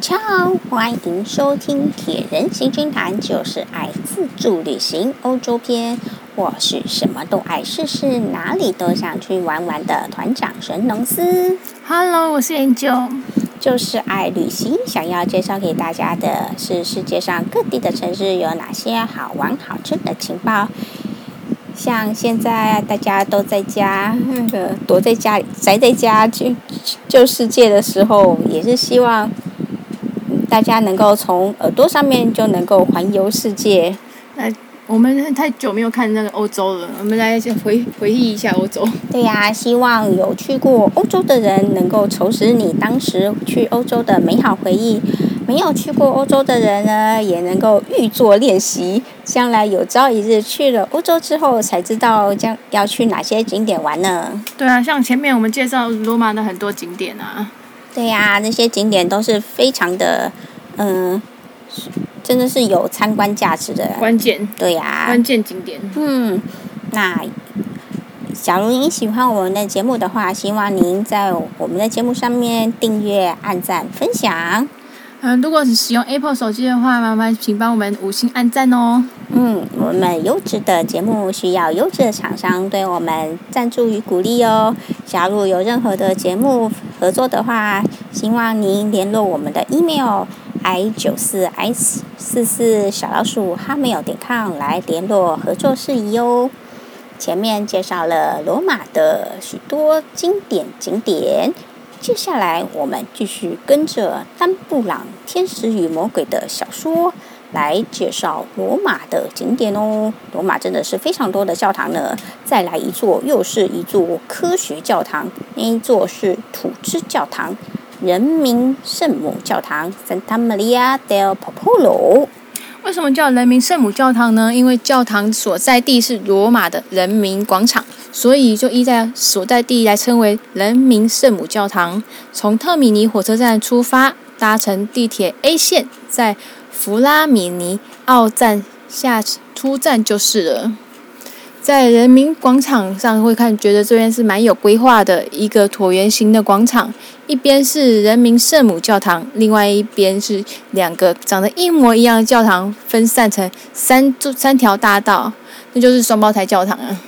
家好，欢迎收听《铁人行军团》，就是爱自助旅行欧洲篇。我是什么都爱试试，哪里都想去玩玩的团长神农司。Hello，我是 Angel，就是爱旅行。想要介绍给大家的是世界上各地的城市有哪些好玩好吃的情报。像现在大家都在家，那个躲在家里宅在家救救世界的时候，也是希望大家能够从耳朵上面就能够环游世界。那，我们太久没有看那个欧洲了，我们来先回回忆一下欧洲。对呀，希望有去过欧洲的人能够重拾你当时去欧洲的美好回忆。没有去过欧洲的人呢，也能够预做练习，将来有朝一日去了欧洲之后，才知道将要去哪些景点玩呢？对啊，像前面我们介绍罗马的很多景点啊。对呀，那些景点都是非常的，嗯，真的是有参观价值的。关键。对呀。关键景点。嗯，那假如您喜欢我们的节目的话，希望您在我们的节目上面订阅、按赞、分享。嗯，如果是使用 Apple 手机的话，麻烦请帮我们五星按赞哦。嗯，我们优质的节目需要优质的厂商对我们赞助与鼓励哦。假如有任何的节目合作的话，希望您联络我们的 email i 九四 s 四四小老鼠 hotmail 点 com 来联络合作事宜哦。前面介绍了罗马的许多经典景点。接下来，我们继续跟着丹布朗《天使与魔鬼》的小说来介绍罗马的景点哦。罗马真的是非常多的教堂呢。再来一座，又是一座科学教堂。那一座是土之教堂，人民圣母教堂 （Santa Maria del Popolo）。为什么叫人民圣母教堂呢？因为教堂所在地是罗马的人民广场。所以就依在所在地来称为人民圣母教堂。从特米尼火车站出发，搭乘地铁 A 线，在弗拉米尼奥站下出站就是了。在人民广场上会看，觉得这边是蛮有规划的一个椭圆形的广场，一边是人民圣母教堂，另外一边是两个长得一模一样的教堂，分散成三三条大道，那就是双胞胎教堂啊。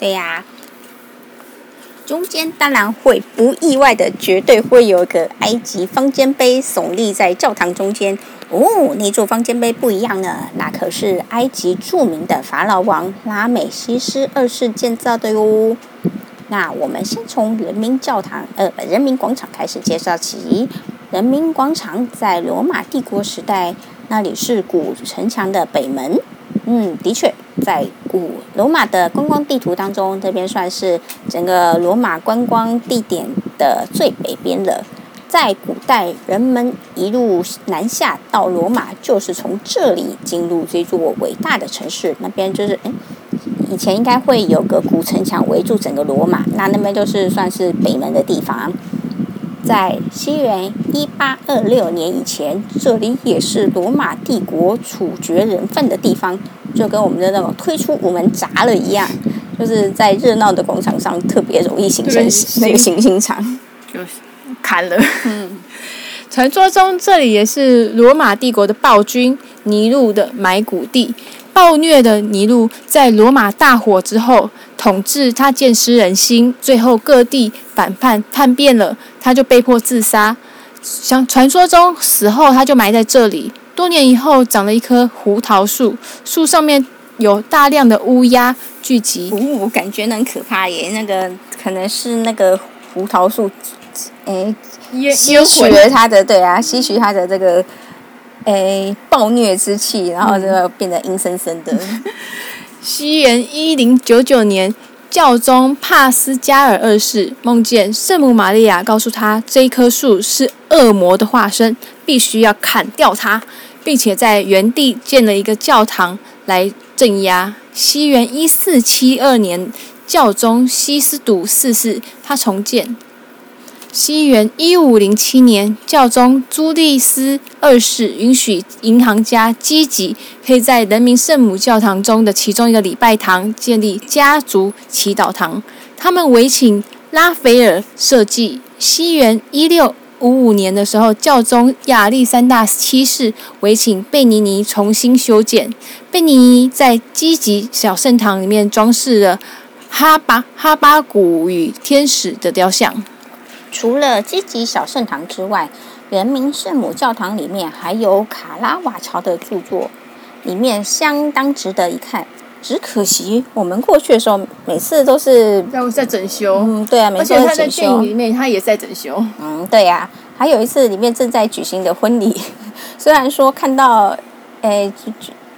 对呀，中间当然会不意外的，绝对会有个埃及方尖碑耸立在教堂中间。哦，那座方尖碑不一样呢，那可是埃及著名的法老王拉美西斯二世建造的哟。那我们先从人民教堂，呃，人民广场开始介绍起。人民广场在罗马帝国时代，那里是古城墙的北门。嗯，的确。在古罗马的观光地图当中，这边算是整个罗马观光地点的最北边了。在古代，人们一路南下到罗马，就是从这里进入这座伟大的城市。那边就是，哎，以前应该会有个古城墙围住整个罗马，那那边就是算是北门的地方。在西元一八二六年以前，这里也是罗马帝国处决人犯的地方。就跟我们的那种推出午门闸了一样，就是在热闹的广场上特别容易形成 那个行刑场，就砍了。嗯，传说中这里也是罗马帝国的暴君尼禄的埋骨地。暴虐的尼禄在罗马大火之后统治，他见失人心，最后各地反叛叛变了，他就被迫自杀。像传说中死后他就埋在这里。多年以后，长了一棵胡桃树，树上面有大量的乌鸦聚集。我感觉很可怕耶！那个可能是那个胡桃树，哎，吸取了它的对啊，吸取它的这个哎暴虐之气，然后就变得阴森森的。西元一零九九年，教宗帕斯加尔二世梦见圣母玛利亚告诉他，这一棵树是恶魔的化身，必须要砍掉它。并且在原地建了一个教堂来镇压。西元一四七二年，教宗西斯笃四世他重建。西元一五零七年，教宗朱利斯二世允许银行家积极可以在人民圣母教堂中的其中一个礼拜堂建立家族祈祷堂。他们委请拉斐尔设计。西元一六五五年的时候，教宗亚历山大七世委请贝尼尼重新修建。贝尼尼在积极小圣堂里面装饰了哈巴哈巴谷与天使的雕像。除了积极小圣堂之外，人民圣母教堂里面还有卡拉瓦乔的著作，里面相当值得一看。只可惜我们过去的时候，每次都是在在整修。嗯，对啊，每次都在整修。而且他在电影里面，他也在整修。嗯，对呀、啊。还有一次，里面正在举行的婚礼，虽然说看到，诶，举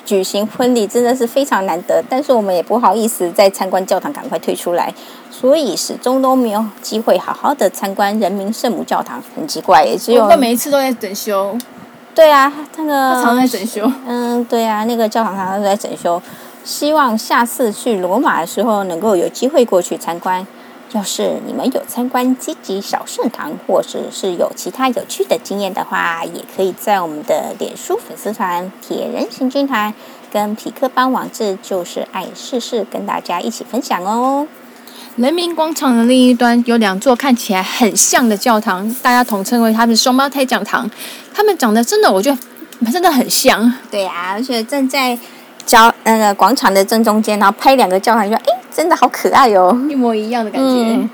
举行婚礼真的是非常难得，但是我们也不好意思在参观教堂赶快退出来，所以始终都没有机会好好的参观人民圣母教堂，很奇怪，也只有。我每一次都在整修。对啊，那个。他常在整修。嗯，对啊，那个教堂常常都在整修。希望下次去罗马的时候能够有机会过去参观。要是你们有参观积极小圣堂，或者是有其他有趣的经验的话，也可以在我们的脸书粉丝团“铁人行军团”跟匹克邦网志“就是爱试试”跟大家一起分享哦。人民广场的另一端有两座看起来很像的教堂，大家统称为它们双胞胎教堂。它们长得真的，我觉得真的很像。对呀、啊，而且正在。教那个广场的正中间，然后拍两个教堂，说：“哎，真的好可爱哟、哦，一模一样的感觉。嗯”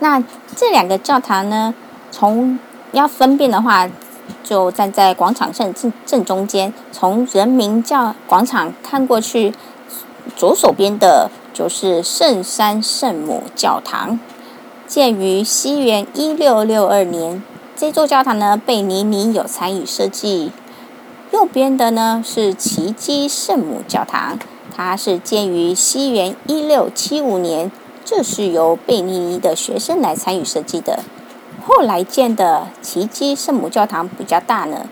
那这两个教堂呢，从要分辨的话，就站在广场正正正中间，从人民教广场看过去，左手边的就是圣山圣母教堂，建于西元一六六二年。这座教堂呢，贝尼尼有参与设计。右边的呢是奇迹圣母教堂，它是建于西元一六七五年，这是由贝尼尼的学生来参与设计的。后来建的奇迹圣母教堂比较大呢，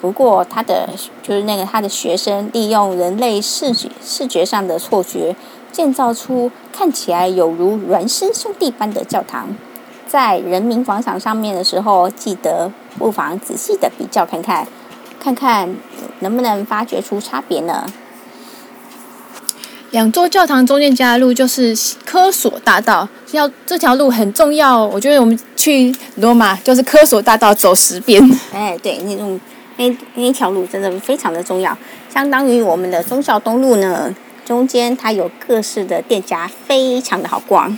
不过他的就是那个他的学生利用人类视觉视觉上的错觉，建造出看起来有如孪生兄弟般的教堂。在人民广场上面的时候，记得不妨仔细的比较看看。看看能不能发掘出差别呢？两座教堂中间夹的路就是科索大道，要这条路很重要。我觉得我们去罗马就是科索大道走十遍。哎，对，那种那那一条路真的非常的重要，相当于我们的忠孝东路呢，中间它有各式的店家，非常的好逛。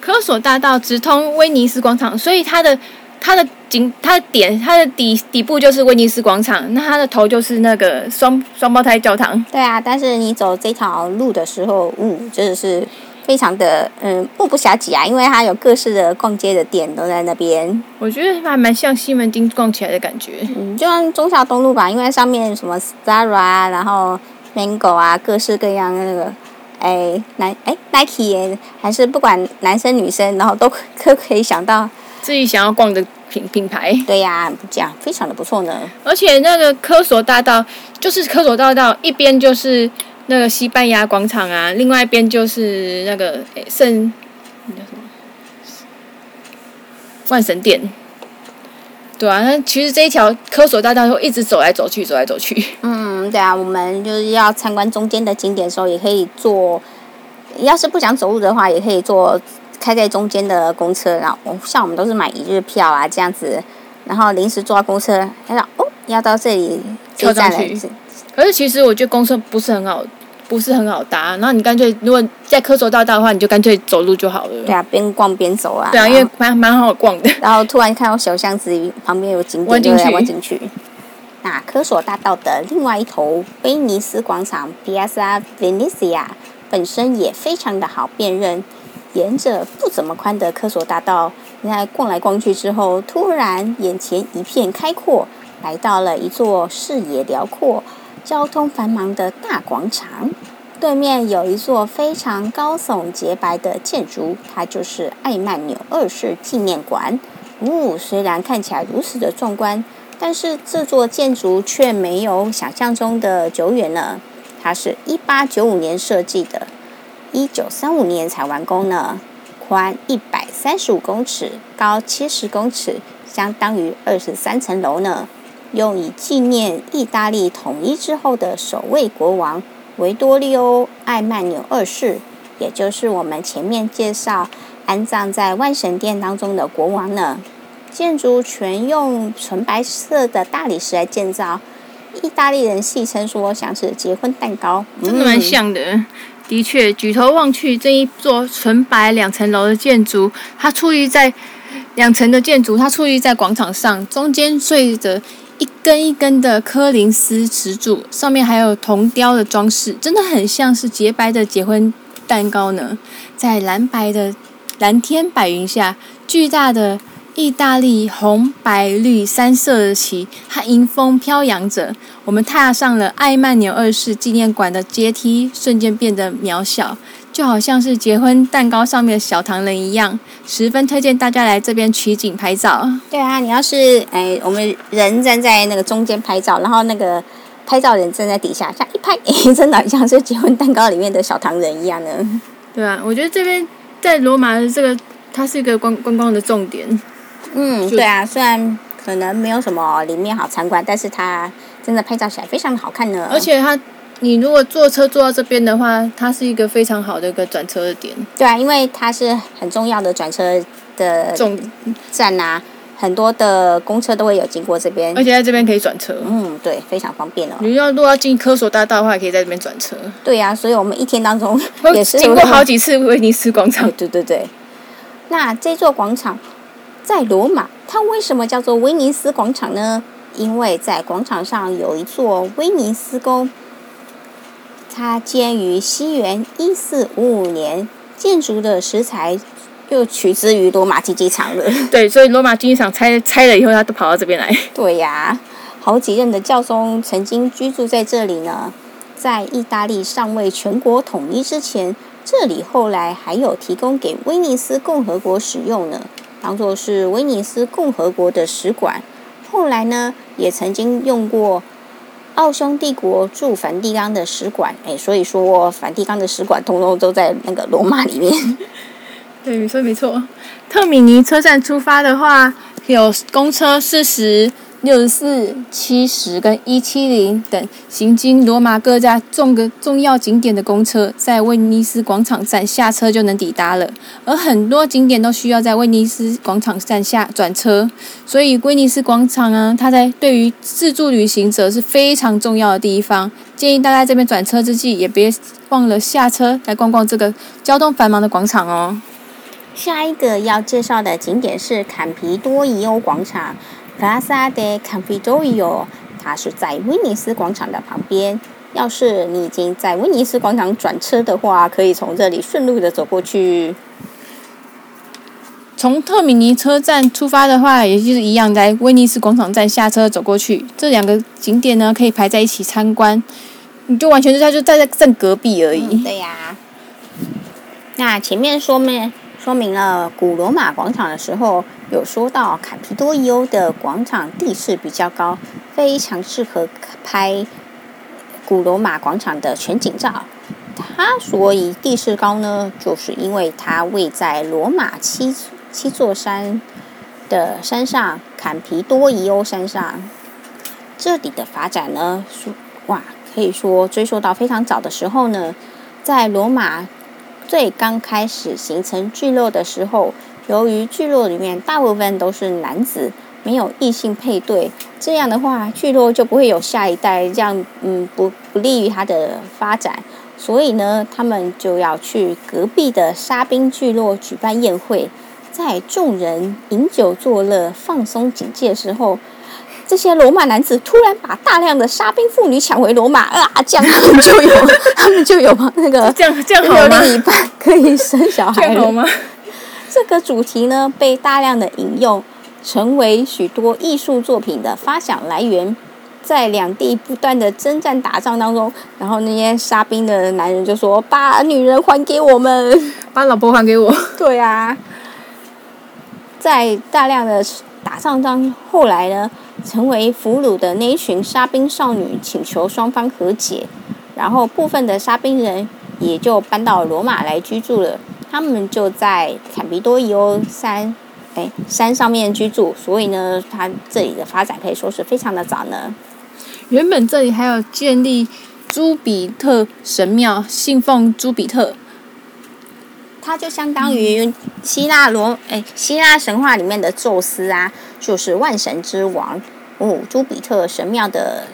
科索大道直通威尼斯广场，所以它的。它的景，它的点，它的底底部就是威尼斯广场，那它的头就是那个双双胞胎教堂。对啊，但是你走这条路的时候，嗯，真的是非常的嗯目不暇接啊，因为它有各式的逛街的店都在那边。我觉得还蛮像西门町逛起来的感觉。嗯，就像忠孝东路吧，因为上面什么 Zara 啊，然后 Mango 啊，各式各样的那个，哎，男哎 Nike 还是不管男生女生，然后都都可以想到。自己想要逛的品品牌，对呀、啊，这样非常的不错呢。而且那个科索大道就是科索大道，一边就是那个西班牙广场啊，另外一边就是那个圣那叫什么万神殿。对啊，那其实这一条科索大道会一直走来走去，走来走去。嗯，对啊，我们就是要参观中间的景点的时候，也可以坐。要是不想走路的话，也可以坐。开在中间的公车，然后像我们都是买一日票啊，这样子，然后临时坐公车，他说哦，要到这里这一站来。可是其实我觉得公车不是很好，不是很好搭。然后你干脆如果在科索大道的话，你就干脆走路就好了。对啊，边逛边走啊。对啊，因为蛮蛮好逛的。然后突然看到小巷子旁边有景点，就弯进去。那科索大道的另外一头，威尼斯广场 （Piazza Venezia） 本身也非常的好辨认。沿着不怎么宽的科索大道，你在逛来逛去之后，突然眼前一片开阔，来到了一座视野辽阔、交通繁忙的大广场。对面有一座非常高耸洁白的建筑，它就是艾曼纽二世纪念馆。呜、虽然看起来如此的壮观，但是这座建筑却没有想象中的久远呢。它是一八九五年设计的。一九三五年才完工呢，宽一百三十五公尺，高七十公尺，相当于二十三层楼呢。用以纪念意大利统一之后的首位国王维多利欧·艾曼纽二世，也就是我们前面介绍安葬在万神殿当中的国王呢。建筑全用纯白色的大理石来建造。意大利人戏称说，像是结婚蛋糕，真的蛮像的。嗯、的确，举头望去，这一座纯白两层楼的建筑，它矗立在两层的建筑，它矗立在广场上，中间缀着一根一根的柯林斯石柱，上面还有铜雕的装饰，真的很像是洁白的结婚蛋糕呢。在蓝白的蓝天白云下，巨大的。意大利红、白、绿三色的旗，它迎风飘扬着。我们踏上了艾曼纽二世纪念馆的阶梯，瞬间变得渺小，就好像是结婚蛋糕上面的小糖人一样。十分推荐大家来这边取景拍照。对啊，你要是哎，我们人站在那个中间拍照，然后那个拍照人站在底下，这样一拍，哎，真的像是结婚蛋糕里面的小糖人一样呢。对啊，我觉得这边在罗马的这个，它是一个观观光的重点。嗯，对啊，虽然可能没有什么里面好参观，但是它真的拍照起来非常的好看呢。而且它，你如果坐车坐到这边的话，它是一个非常好的一个转车的点。对啊，因为它是很重要的转车的站啊，很多的公车都会有经过这边。而且在这边可以转车。嗯，对，非常方便哦。你要如果要进科索大道的话，也可以在这边转车。对啊，所以我们一天当中也是经过好几次威尼斯广场。对对对。那这座广场。在罗马，它为什么叫做威尼斯广场呢？因为在广场上有一座威尼斯宫，它建于西元一四五五年，建筑的石材又取自于罗马竞技场了。对，所以罗马竞技场拆拆了以后，它都跑到这边来。对呀，好几任的教宗曾经居住在这里呢。在意大利尚未全国统一之前，这里后来还有提供给威尼斯共和国使用呢。当做是威尼斯共和国的使馆，后来呢，也曾经用过奥匈帝国驻梵蒂冈的使馆。哎，所以说梵蒂冈的使馆通通都在那个罗马里面。对，你说没错。特米尼车站出发的话，有公车四十。六十四、七十跟一七零等行经罗马各家重个重要景点的公车，在威尼斯广场站下车就能抵达了。而很多景点都需要在威尼斯广场站下转车，所以威尼斯广场啊，它在对于自助旅行者是非常重要的地方。建议大家这边转车之际，也别忘了下车来逛逛这个交通繁忙的广场哦。下一个要介绍的景点是坎皮多伊欧广场。Plaza de Campidoglio，它是在威尼斯广场的旁边。要是你已经在威尼斯广场转车的话，可以从这里顺路的走过去。从特米尼车站出发的话，也就是一样，在威尼斯广场站下车走过去。这两个景点呢，可以排在一起参观。你就完全就在就在在正隔壁而已。对呀、那前面说没？说明了古罗马广场的时候，有说到坎皮多伊欧的广场地势比较高，非常适合拍古罗马广场的全景照。它所以地势高呢，就是因为它位在罗马七七座山的山上，坎皮多伊欧山上。这里的发展呢，说哇，可以说追溯到非常早的时候呢，在罗马。最刚开始形成聚落的时候，由于聚落里面大部分都是男子，没有异性配对，这样的话聚落就不会有下一代，这样嗯不不利于它的发展。所以呢，他们就要去隔壁的沙宾聚落举办宴会，在众人饮酒作乐、放松警戒时候。这些罗马男子突然把大量的沙兵妇女抢回罗马啊！这样 他们就有，他们就有那个 这样这样好另一半可以生小孩好吗？这个主题呢，被大量的引用，成为许多艺术作品的发想来源。在两地不断的征战打仗当中，然后那些沙兵的男人就说：“把女人还给我们，把老婆还给我。”对啊，在大量的打仗当后来呢？成为俘虏的那一群沙宾少女请求双方和解，然后部分的沙宾人也就搬到罗马来居住了。他们就在坎皮多伊欧山，哎，山上面居住，所以呢，它这里的发展可以说是非常的早呢。原本这里还有建立朱比特神庙，信奉朱比特。它就相当于希腊罗哎希腊神话里面的宙斯啊，就是万神之王哦。朱比特神庙的，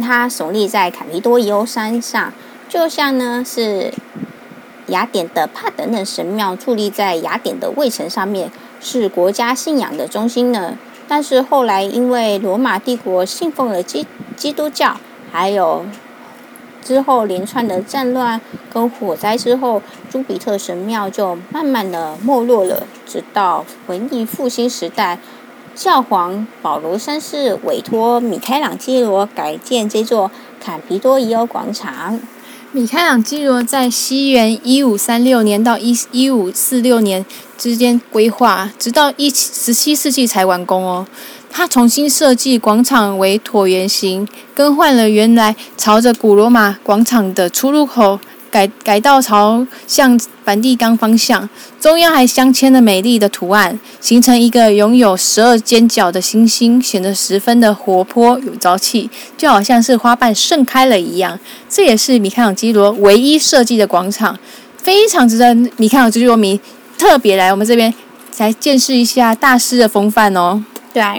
它耸立在坎皮多伊欧山上，就像呢是雅典的帕德嫩神庙矗立在雅典的卫城上面，是国家信仰的中心呢。但是后来因为罗马帝国信奉了基基督教，还有。之后连串的战乱跟火灾之后，朱比特神庙就慢慢的没落了。直到文艺复兴时代，教皇保罗三世委托米开朗基罗改建这座坎皮多伊欧广场。米开朗基罗在西元一五三六年到一一五四六年之间规划，直到一十七世纪才完工哦。他重新设计广场为椭圆形，更换了原来朝着古罗马广场的出入口，改改道朝向梵蒂冈方向。中央还镶嵌了美丽的图案，形成一个拥有十二尖角的星星，显得十分的活泼有朝气，就好像是花瓣盛开了一样。这也是米开朗基罗唯一设计的广场，非常值得米开朗基罗迷特别来我们这边来见识一下大师的风范哦。对啊，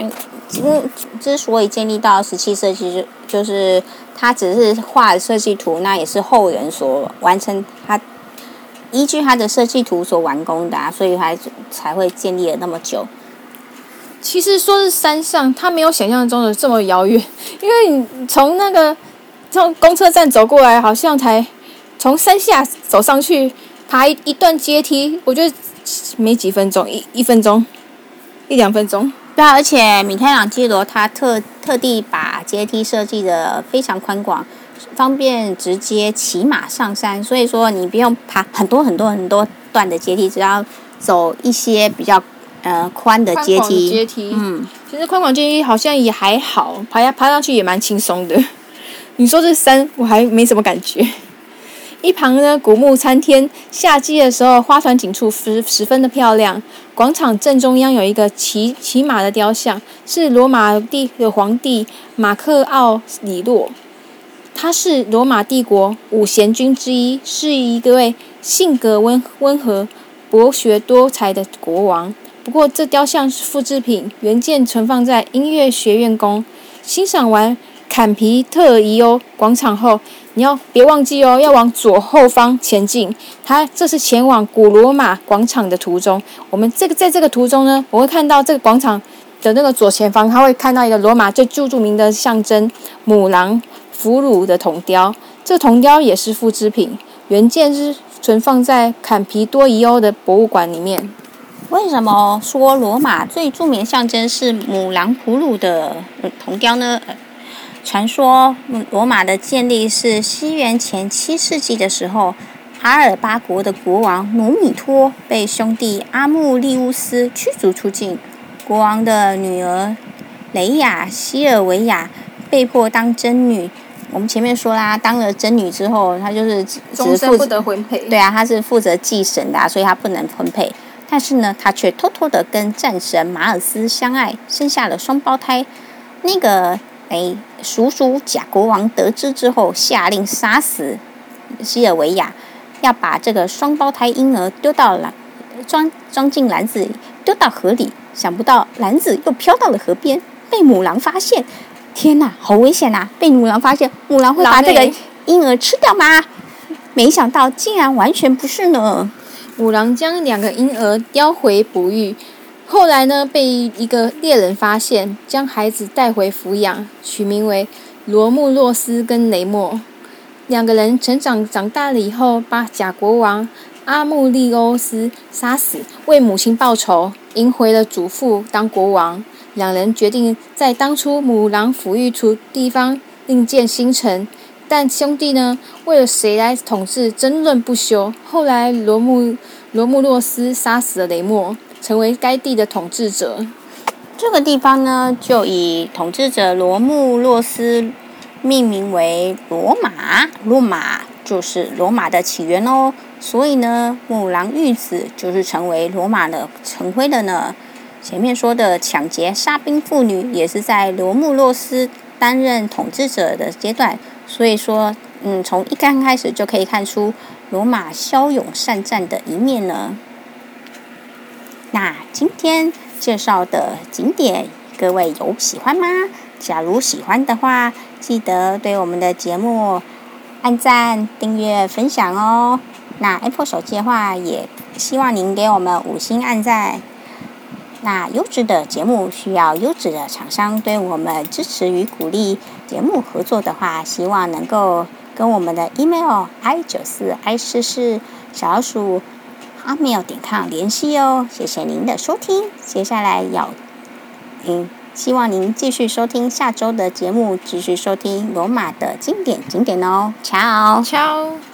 嗯，之所以建立到十七世纪，就就是他只是画设计图，那也是后人所完成，他依据他的设计图所完工的啊，所以还才会建立了那么久。其实说是山上，他没有想象中的这么遥远，因为你从那个从公车站走过来，好像才从山下走上去，爬一一段阶梯，我觉得没几分钟，一一分钟，一两分钟。对啊，而且米开朗基罗他特特地把阶梯设计的非常宽广，方便直接骑马上山。所以说你不用爬很多很多很多段的阶梯，只要走一些比较呃宽的阶梯。阶梯，嗯，其实宽广阶梯好像也还好，爬呀爬上去也蛮轻松的。你说这山，我还没什么感觉。一旁呢，古木参天，夏季的时候花团锦簇，十十分的漂亮。广场正中央有一个骑骑马的雕像，是罗马帝的皇帝马克奥里洛，他是罗马帝国五贤君之一，是一个位性格温温和、博学多才的国王。不过这雕像是复制品，原件存放在音乐学院宫。欣赏完坎皮特伊欧广场后，你要别忘记哦，要往左后方前进。它这是前往古罗马广场的途中。我们这个在这个途中呢，我会看到这个广场的那个左前方，它会看到一个罗马最著名的象征母狼俘虏的铜雕。这个铜雕也是复制品，原件是存放在坎皮多伊欧的博物馆里面。为什么说罗马最著名象征是母狼俘虏的铜雕呢？传说罗马的建立是西元前七世纪的时候，阿尔巴国的国王努米托被兄弟阿穆利乌斯驱逐出境，国王的女儿雷亚西尔维亚被迫当真女。我们前面说啦，当了真女之后，她就是只终身不得婚配。对啊，她是负责祭神的啊，所以她不能婚配。但是呢，她却偷偷的跟战神马尔斯相爱，生下了双胞胎。那个。哎，叔叔假国王得知之后，下令杀死西尔维亚，要把这个双胞胎婴儿丢到篮装装进篮子里，丢到河里。想不到篮子又飘到了河边，被母狼发现。天哪，好危险呐！被母狼发现，母狼会把这个婴儿吃掉吗？没想到，竟然完全不是呢。母狼将两个婴儿叼回哺育。后来呢，被一个猎人发现，将孩子带回抚养，取名为罗慕洛斯跟雷莫。两个人成长长大了以后，把假国王阿穆利欧斯杀死，为母亲报仇，迎回了祖父当国王。两人决定在当初母狼抚育出地方另建新城，但兄弟呢，为了谁来统治争论不休。后来罗慕罗慕洛斯杀死了雷莫。成为该地的统治者，这个地方呢，就以统治者罗慕洛斯命名为罗马。罗马就是罗马的起源哦，所以呢，母狼育子就是成为罗马的成灰的呢。前面说的抢劫、杀兵、妇女，也是在罗慕洛斯担任统治者的阶段。所以说，嗯，从一刚开始就可以看出。罗马骁勇善战的一面呢？那今天介绍的景点，各位有喜欢吗？假如喜欢的话，记得对我们的节目按赞、订阅、分享哦。那 Apple 手机的话，也希望您给我们五星按赞。那优质的节目需要优质的厂商对我们支持与鼓励。节目合作的话，希望能够跟我们的 email i 九四 i 四四小老鼠阿妙点 com 联系哦。谢谢您的收听，接下来要嗯，希望您继续收听下周的节目，继续收听罗马的经典景点哦。Ciao，Ciao。